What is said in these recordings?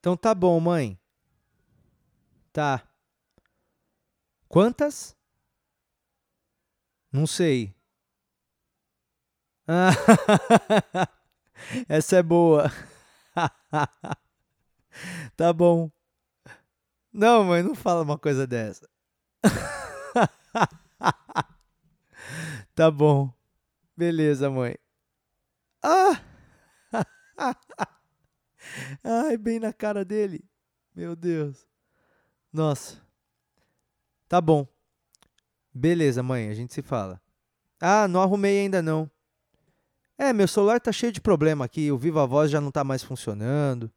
Então tá bom, mãe. Tá. Quantas? Não sei. Ah, essa é boa. tá bom. Não, mãe, não fala uma coisa dessa. tá bom. Beleza, mãe. Ah! Ai, bem na cara dele. Meu Deus. Nossa. Tá bom. Beleza, mãe, a gente se fala. Ah, não arrumei ainda não. É, meu celular tá cheio de problema aqui. O Viva Voz já não tá mais funcionando.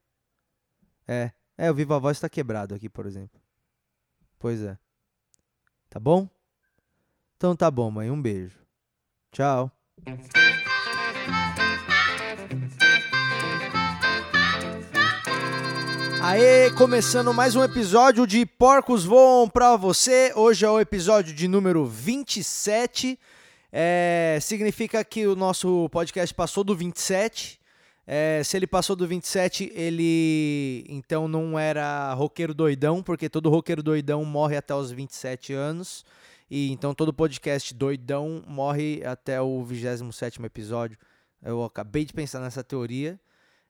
É, é, o Viva Voz tá quebrado aqui, por exemplo. Pois é. Tá bom? Então tá bom, mãe. Um beijo. Tchau. Aê, começando mais um episódio de Porcos Voam pra você. Hoje é o episódio de número 27. É, significa que o nosso podcast passou do 27. É, se ele passou do 27, ele então não era roqueiro doidão, porque todo roqueiro doidão morre até os 27 anos. E então todo podcast doidão morre até o 27 episódio. Eu acabei de pensar nessa teoria.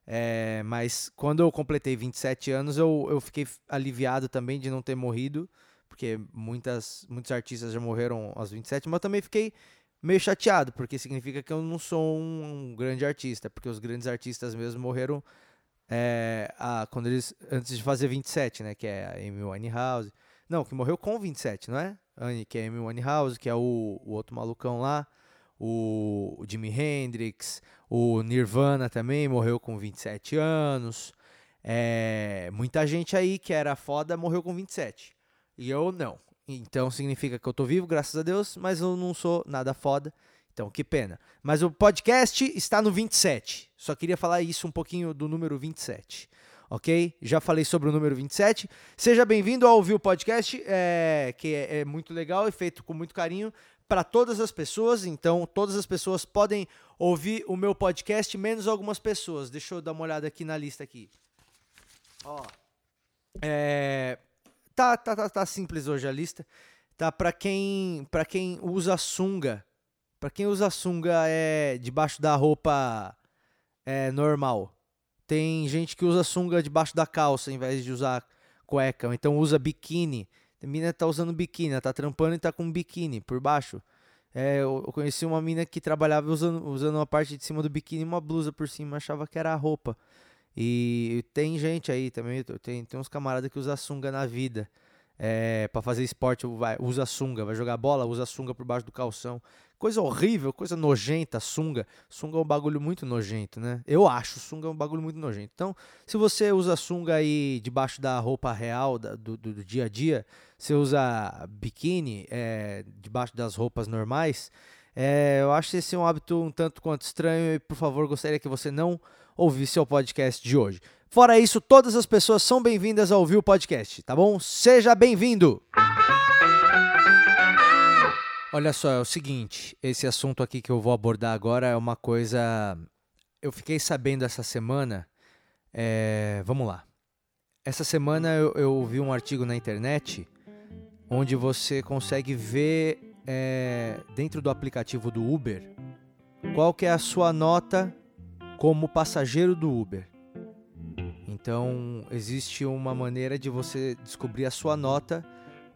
É, mas quando eu completei 27 anos, eu, eu fiquei aliviado também de não ter morrido, porque muitas, muitos artistas já morreram aos 27, mas eu também fiquei meio chateado, porque significa que eu não sou um, um grande artista, porque os grandes artistas mesmo morreram é, a, quando eles, antes de fazer 27, né, que é a Amy Winehouse. Não, que morreu com 27, não é? Anne, que é a Amy Winehouse, que é o, o outro malucão lá o, Jimi Hendrix, o Nirvana também morreu com 27 anos. É, muita gente aí que era foda morreu com 27. E eu não. Então significa que eu tô vivo, graças a Deus, mas eu não sou nada foda. Então, que pena. Mas o podcast está no 27. Só queria falar isso um pouquinho do número 27. Ok? Já falei sobre o número 27. Seja bem-vindo ao ouvir o podcast, é, que é, é muito legal e feito com muito carinho para todas as pessoas, então todas as pessoas podem ouvir o meu podcast, menos algumas pessoas. Deixa eu dar uma olhada aqui na lista aqui. Ó, é, tá, tá, tá, tá simples hoje a lista. Tá para quem, para quem usa sunga. Para quem usa sunga é debaixo da roupa é normal. Tem gente que usa sunga debaixo da calça em vez de usar cueca, então usa biquíni. A mina tá usando biquíni, ela tá trampando e tá com biquíni por baixo. É, eu, conheci uma mina que trabalhava usando, usando uma parte de cima do biquíni e uma blusa por cima, achava que era a roupa. E tem gente aí também, tem, tem uns camaradas que usa sunga na vida. É, para fazer esporte, vai, usa sunga, vai jogar bola, usa sunga por baixo do calção. Coisa horrível, coisa nojenta, sunga. Sunga é um bagulho muito nojento, né? Eu acho sunga é um bagulho muito nojento. Então, se você usa sunga aí debaixo da roupa real da, do, do, do, dia a dia, você usa biquíni é, debaixo das roupas normais, é, eu acho esse um hábito um tanto quanto estranho e, por favor, gostaria que você não ouvisse o podcast de hoje. Fora isso, todas as pessoas são bem-vindas a ouvir o podcast, tá bom? Seja bem-vindo! Olha só, é o seguinte, esse assunto aqui que eu vou abordar agora é uma coisa. Eu fiquei sabendo essa semana. É... Vamos lá. Essa semana eu, eu vi um artigo na internet onde você consegue ver é, dentro do aplicativo do Uber qual que é a sua nota como passageiro do Uber. Então existe uma maneira de você descobrir a sua nota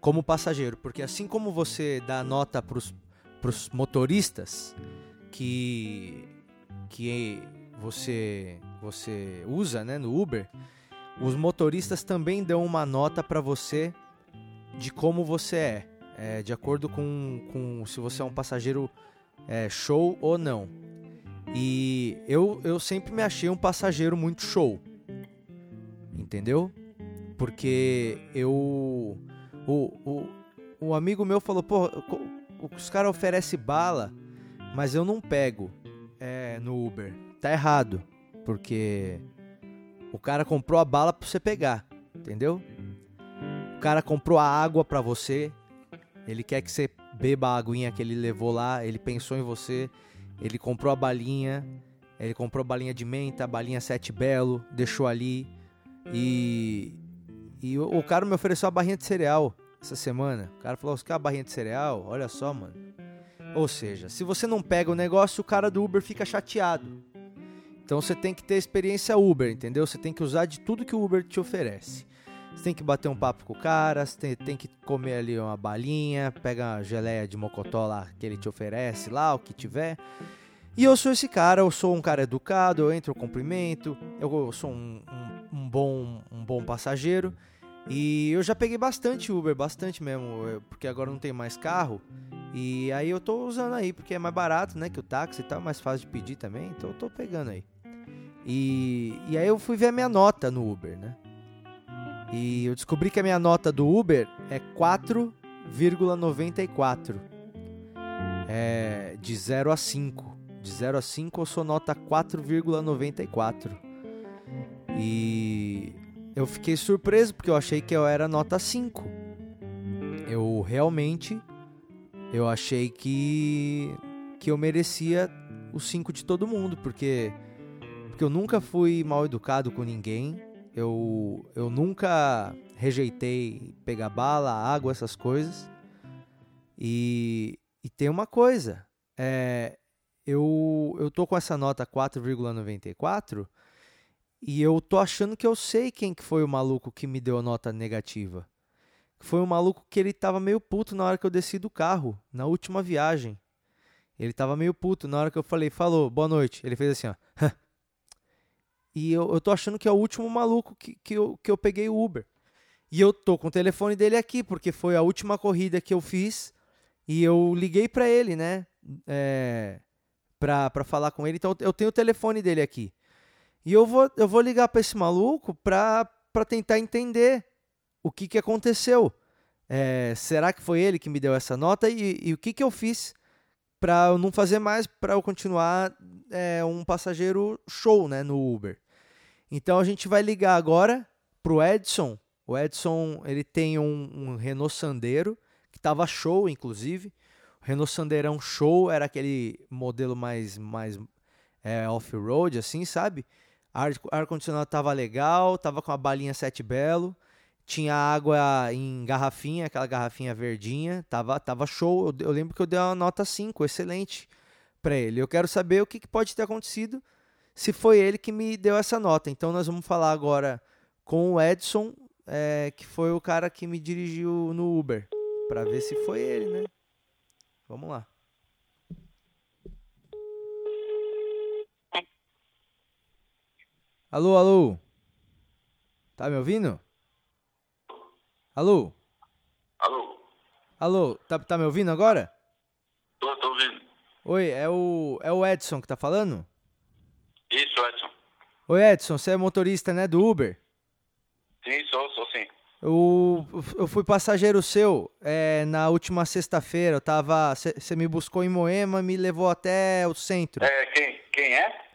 como passageiro, porque assim como você dá nota para os motoristas que, que você, você usa né, no Uber, os motoristas também dão uma nota para você de como você é, é, de acordo com, com se você é um passageiro é, show ou não. E eu, eu sempre me achei um passageiro muito show, entendeu? Porque eu o, o, o amigo meu falou, pô, os caras oferecem bala, mas eu não pego é, no Uber. Tá errado, porque o cara comprou a bala pra você pegar, entendeu? O cara comprou a água pra você, ele quer que você beba a aguinha que ele levou lá, ele pensou em você, ele comprou a balinha, ele comprou a balinha de menta, a balinha sete belo, deixou ali, E, e o, o cara me ofereceu uma barrinha de cereal essa semana. O cara falou: Você quer uma barrinha de cereal? Olha só, mano. Ou seja, se você não pega o negócio, o cara do Uber fica chateado. Então você tem que ter experiência Uber, entendeu? Você tem que usar de tudo que o Uber te oferece. Você tem que bater um papo com o cara, você tem, tem que comer ali uma balinha, pega uma geleia de mocotó lá que ele te oferece lá, o que tiver. E eu sou esse cara, eu sou um cara educado, eu entro, eu cumprimento, eu sou um, um, um bom, um bom passageiro. E eu já peguei bastante Uber, bastante mesmo, porque agora não tem mais carro. E aí eu tô usando aí, porque é mais barato, né? Que o táxi e tal, mais fácil de pedir também, então eu tô pegando aí. E, e aí eu fui ver a minha nota no Uber, né? E eu descobri que a minha nota do Uber é 4,94. É de 0 a 5. De 0 a 5 eu sou nota 4,94. E eu fiquei surpreso porque eu achei que eu era nota 5. Eu realmente eu achei que que eu merecia o 5 de todo mundo, porque porque eu nunca fui mal educado com ninguém. Eu, eu nunca rejeitei pegar bala, água, essas coisas. E, e tem uma coisa, é, eu, eu tô com essa nota 4,94 e eu tô achando que eu sei quem que foi o maluco que me deu a nota negativa. Foi um maluco que ele tava meio puto na hora que eu desci do carro, na última viagem. Ele tava meio puto na hora que eu falei, falou, boa noite. Ele fez assim, ó. E eu, eu tô achando que é o último maluco que, que, eu, que eu peguei o Uber. E eu tô com o telefone dele aqui, porque foi a última corrida que eu fiz. E eu liguei para ele, né? É, pra, pra falar com ele. Então eu tenho o telefone dele aqui. E eu vou, eu vou ligar para esse maluco pra tentar entender o que, que aconteceu. É, será que foi ele que me deu essa nota? E, e o que, que eu fiz para eu não fazer mais, para eu continuar é, um passageiro show né, no Uber? Então a gente vai ligar agora pro Edson. O Edson ele tem um, um Renault Sandero que tava show, inclusive. O Renault Sandeirão show era aquele modelo mais mais é, off-road, assim, sabe? Ar, ar condicionado tava legal, tava com a balinha sete belo, tinha água em garrafinha, aquela garrafinha verdinha, tava tava show. Eu, eu lembro que eu dei uma nota 5, excelente para ele. Eu quero saber o que, que pode ter acontecido se foi ele que me deu essa nota. Então nós vamos falar agora com o Edson, é, que foi o cara que me dirigiu no Uber, para ver se foi ele, né? Vamos lá. Alô, alô. Tá me ouvindo? Alô? Alô? Alô, tá, tá me ouvindo agora? Tô, tô ouvindo. Oi, é o, é o Edson que tá falando? Isso, Edson. Oi, Edson, você é motorista, né, do Uber? Sim, sou, sou sim. Eu, eu fui passageiro seu é, na última sexta-feira. Eu tava. Você me buscou em Moema e me levou até o centro. É, quem, quem é?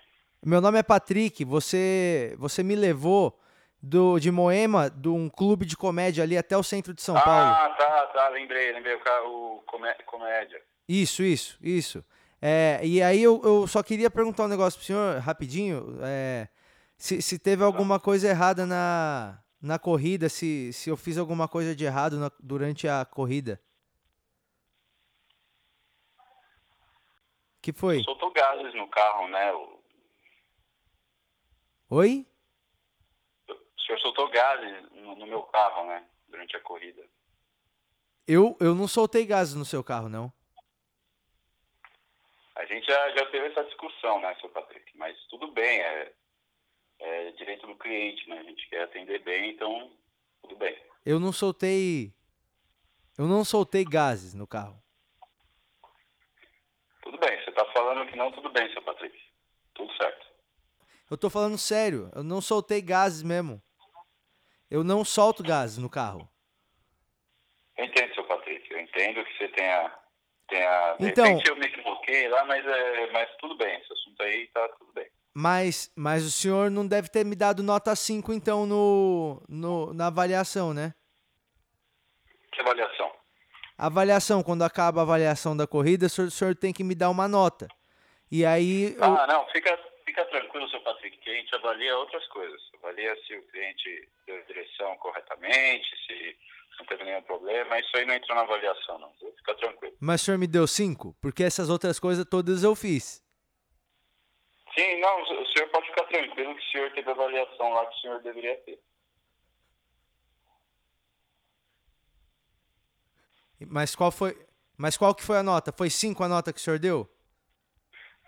Meu nome é Patrick. Você, você me levou do, de Moema, de um clube de comédia ali até o centro de São ah, Paulo. Ah, tá, tá, lembrei, lembrei. O, o comé- comédia. Isso, isso, isso. É, e aí eu, eu só queria perguntar um negócio pro senhor, rapidinho. é, se, se teve alguma coisa errada na, na corrida, se, se eu fiz alguma coisa de errado na- durante a corrida. que foi? Soltou gases no carro, né? O, Oi? o senhor soltou gases no, no meu carro, né? Durante a corrida. Eu, eu não soltei gases no seu carro, não. A gente já, já teve essa discussão, né, seu Patrick? Mas tudo bem, é, é direito do cliente, né? A gente quer atender bem, então tudo bem. Eu não soltei. Eu não soltei gases no carro. Tudo bem, você tá falando que não, tudo bem, seu Patrick. Tudo certo. Eu tô falando sério. Eu não soltei gases mesmo. Eu não solto gases no carro. Eu entendo, seu Patrick. Eu entendo que você tenha. tenha de Então- repente eu me equivoquei lá, mas, é, mas tudo bem. Esse assunto aí tá tudo bem. Mas, mas o senhor não deve ter me dado nota 5, então, no, no, na avaliação, né? Que avaliação? Avaliação, quando acaba a avaliação da corrida, o senhor, o senhor tem que me dar uma nota. E aí. eu- Ah, não, fica, Fica tranquilo, seu Patrick, que a gente avalia outras coisas. Avalia se o cliente deu a direção corretamente, se não teve nenhum problema. Isso aí não entra na avaliação, não. Fica tranquilo. Mas o senhor me deu cinco? Porque essas outras coisas todas eu fiz. Sim, não, o senhor pode ficar tranquilo que o senhor teve a avaliação lá que o senhor deveria ter. Mas qual foi, mas qual que foi a nota? Foi cinco a nota que o senhor deu?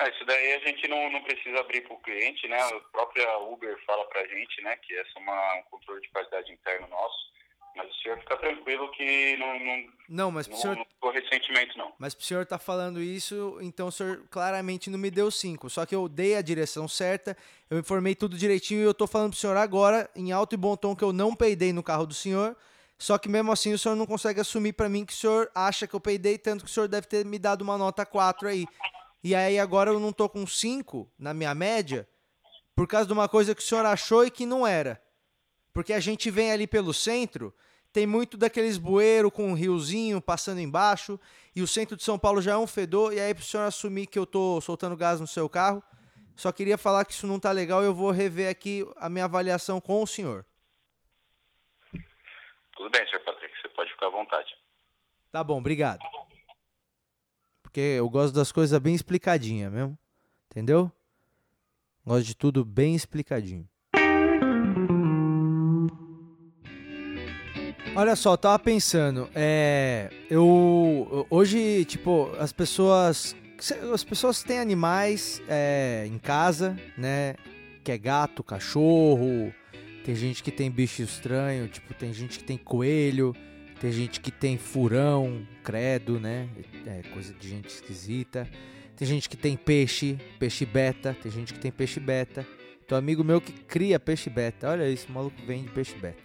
Ah, isso daí a gente não, não precisa abrir para o cliente, né? A própria Uber fala para a gente, né? Que essa é uma, um controle de qualidade interno nosso. Mas o senhor fica tranquilo que não, não, não mas não, senhor... não ressentimento, não. Mas o senhor tá falando isso, então o senhor claramente não me deu cinco. Só que eu dei a direção certa, eu informei tudo direitinho e eu tô falando pro senhor agora, em alto e bom tom, que eu não peidei no carro do senhor. Só que mesmo assim o senhor não consegue assumir para mim que o senhor acha que eu peidei, tanto que o senhor deve ter me dado uma nota 4 aí. E aí agora eu não tô com 5 na minha média, por causa de uma coisa que o senhor achou e que não era. Porque a gente vem ali pelo centro, tem muito daqueles bueiros com um riozinho passando embaixo, e o centro de São Paulo já é um fedor, e aí pro senhor assumir que eu tô soltando gás no seu carro, só queria falar que isso não tá legal e eu vou rever aqui a minha avaliação com o senhor. Tudo bem, senhor Patrick, você pode ficar à vontade. Tá bom, obrigado. Porque eu gosto das coisas bem explicadinhas mesmo. Entendeu? Gosto de tudo bem explicadinho. Olha só, tava pensando, é, eu hoje, tipo, as pessoas, as pessoas têm animais é, em casa, né? Que é gato, cachorro, tem gente que tem bicho estranho, tipo, tem gente que tem coelho, tem gente que tem furão, credo, né? É coisa de gente esquisita. Tem gente que tem peixe, peixe beta, tem gente que tem peixe beta. Tem um amigo meu que cria peixe beta. Olha isso, maluco vende peixe beta.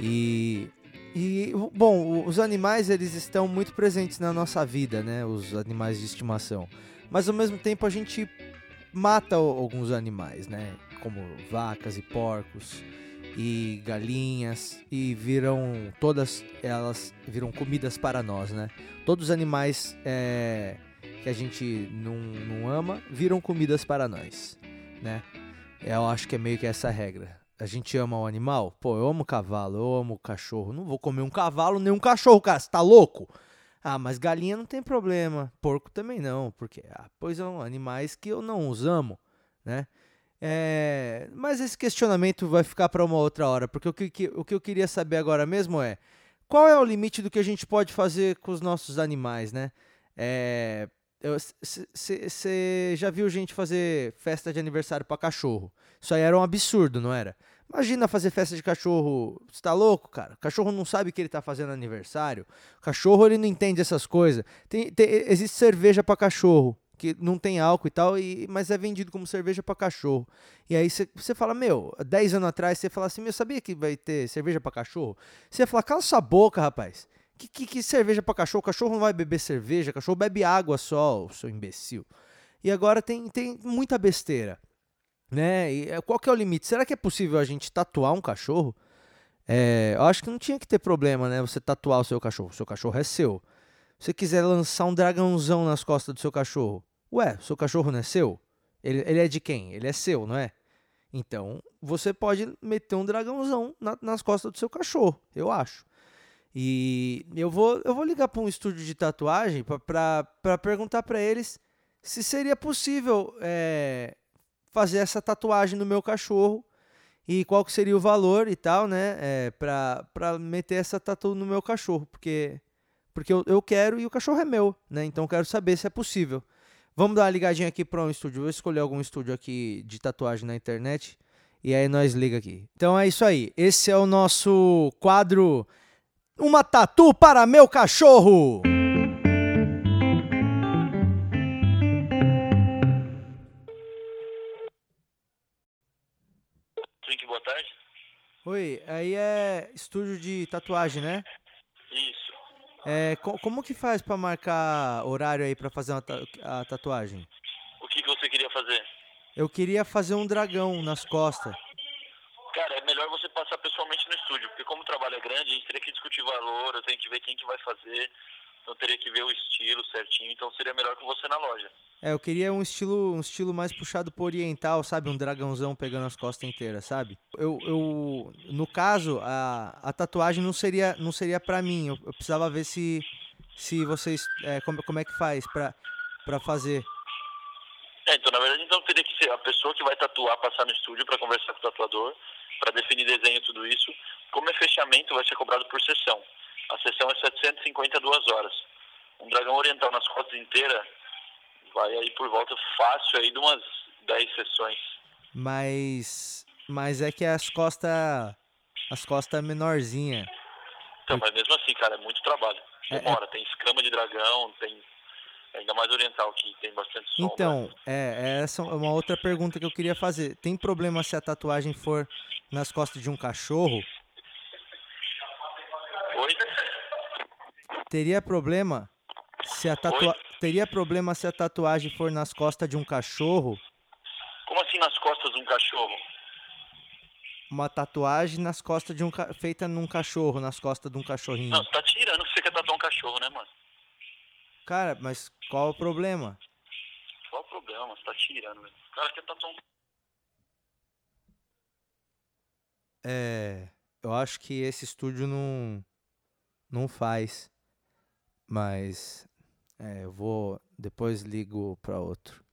E, e bom, os animais eles estão muito presentes na nossa vida, né? Os animais de estimação. Mas ao mesmo tempo a gente mata alguns animais, né? Como vacas e porcos e galinhas e viram todas elas viram comidas para nós, né? Todos os animais é, que a gente não, não ama viram comidas para nós, né? Eu acho que é meio que essa regra a gente ama o animal, pô, eu amo cavalo, eu amo cachorro. Não vou comer um cavalo nem um cachorro, cara. Você tá louco? Ah, mas galinha não tem problema. Porco também não, porque, ah, pois são animais que eu não os amo, né? É, mas esse questionamento vai ficar para uma outra hora, porque o que, o que eu queria saber agora mesmo é qual é o limite do que a gente pode fazer com os nossos animais, né? É, você já viu gente fazer festa de aniversário para cachorro? Isso aí era um absurdo, não era? Imagina fazer festa de cachorro. Você tá louco, cara? O cachorro não sabe que ele tá fazendo aniversário. O cachorro ele não entende essas coisas. Tem, tem, existe cerveja para cachorro, que não tem álcool e tal, e, mas é vendido como cerveja para cachorro. E aí você fala, meu, 10 anos atrás você fala assim, meu, sabia que vai ter cerveja para cachorro? Você ia falar, cala sua boca, rapaz. Que, que, que cerveja para cachorro? Cachorro não vai beber cerveja, cachorro bebe água só, seu imbecil. E agora tem, tem muita besteira. Né? E eh, qual que é o limite? Será que é possível a gente tatuar um cachorro? É, eu acho que não tinha que ter problema, né? Você tatuar o seu cachorro. O seu cachorro é seu. Você quiser lançar um dragãozão nas costas do seu cachorro, ué, seu cachorro não é seu? Ele, ele é de quem? Ele é seu, não é? Então, você pode meter um dragãozão na, nas costas do seu cachorro, eu acho. E eu vou, eu vou ligar para um estúdio de tatuagem para perguntar para eles se seria possível é, fazer essa tatuagem no meu cachorro e qual que seria o valor e tal, né? É, para meter essa tatu no meu cachorro, porque, porque eu, eu quero e o cachorro é meu, né? Então eu quero saber se é possível. Vamos dar uma ligadinha aqui para um estúdio. Vou escolher algum estúdio aqui de tatuagem na internet e aí nós liga aqui. Então é isso aí. Esse é o nosso quadro uma tatu para meu cachorro! Twink, boa tarde. Oi, aí é estúdio de tatuagem, né? Isso. É, co como que faz para marcar horário aí para fazer ta a tatuagem? O que, que você queria fazer? Eu queria fazer um dragão nas costas. Cara, é melhor você passar pessoalmente no estúdio, porque como o trabalho é grande, a gente teria que discutir valor, eu tenho que ver quem que vai fazer. Então teria que ver o estilo certinho, então seria melhor que você na loja. É, eu queria um estilo, um estilo mais puxado pro oriental, sabe? Um dragãozão pegando as costas inteiras, sabe? Eu, eu no caso, a, a tatuagem não seria, não seria para mim. Eu, eu, precisava ver se, se vocês, é, como, como é que faz pra, pra fazer. É, então na verdade então teria que ser a pessoa que vai tatuar passar no estúdio para conversar com o tatuador, para definir desenho e tudo isso. Como é fechamento, vai ser cobrado por sessão. A sessão é 752 horas. Um dragão oriental nas costas inteira vai aí por volta fácil aí de umas 10 sessões. Mas mas é que as costas as costas é menorzinha. Então, mas mesmo assim, cara, é muito trabalho. Demora, é, é... tem escama de dragão, tem ainda mais oriental que tem bastante sombra. Então, é, essa é uma outra pergunta que eu queria fazer. Tem problema se a tatuagem for nas costas de um cachorro? Teria problema se a tatua... Teria problema se a tatuagem for nas costas de um cachorro? Como assim nas costas de um cachorro? Uma tatuagem nas costas de um ca... feita num cachorro, nas costas de um cachorrinho. Não, você tá tirando que você quer tatuar um cachorro, né, mano? Cara, mas qual o problema? Qual o problema? Você tá tirando, velho. O cara quer tatuar um. É. Eu acho que esse estúdio não. Não faz. Mas é, eu vou. Depois ligo para outro.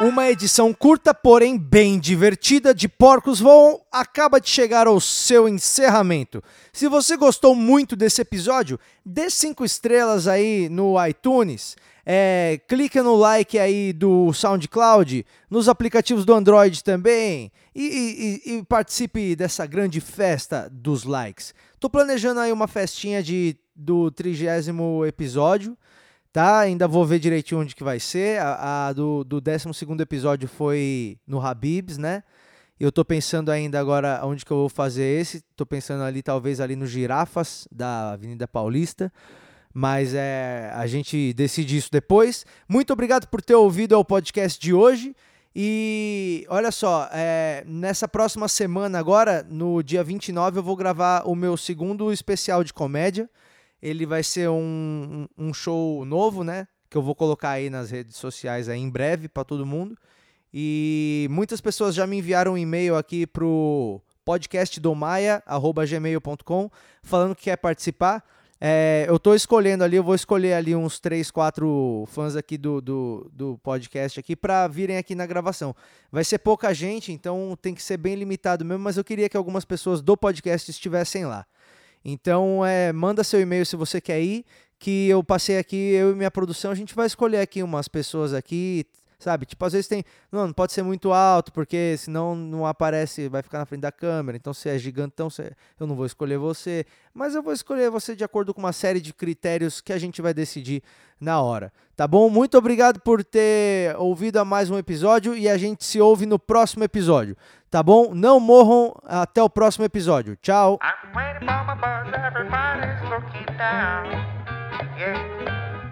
Uma edição curta, porém bem divertida de Porcos Voam acaba de chegar ao seu encerramento. Se você gostou muito desse episódio, dê cinco estrelas aí no iTunes, é, clica no like aí do SoundCloud, nos aplicativos do Android também e, e, e participe dessa grande festa dos likes. Tô planejando aí uma festinha de do trigésimo episódio, tá? Ainda vou ver direitinho onde que vai ser. A, a do, do décimo segundo episódio foi no Habibs, né? Eu tô pensando ainda agora onde que eu vou fazer esse. Tô pensando ali, talvez ali no Girafas, da Avenida Paulista. Mas é, a gente decide isso depois. Muito obrigado por ter ouvido o podcast de hoje. E olha só, é, nessa próxima semana agora, no dia 29, eu vou gravar o meu segundo especial de comédia. Ele vai ser um, um show novo, né? Que eu vou colocar aí nas redes sociais aí em breve para todo mundo. E muitas pessoas já me enviaram um e-mail aqui pro podcastdomaia.gmail.com falando que quer participar. É, eu estou escolhendo ali, eu vou escolher ali uns 3, 4 fãs aqui do, do, do podcast aqui para virem aqui na gravação. Vai ser pouca gente, então tem que ser bem limitado mesmo, mas eu queria que algumas pessoas do podcast estivessem lá. Então, é, manda seu e-mail se você quer ir, que eu passei aqui, eu e minha produção, a gente vai escolher aqui umas pessoas aqui, sabe? Tipo, às vezes tem. Não, não pode ser muito alto, porque senão não aparece, vai ficar na frente da câmera. Então, se é gigantão, você, eu não vou escolher você. Mas eu vou escolher você de acordo com uma série de critérios que a gente vai decidir na hora. Tá bom? Muito obrigado por ter ouvido a mais um episódio e a gente se ouve no próximo episódio. Tá bom? Não morram. Até o próximo episódio. Tchau.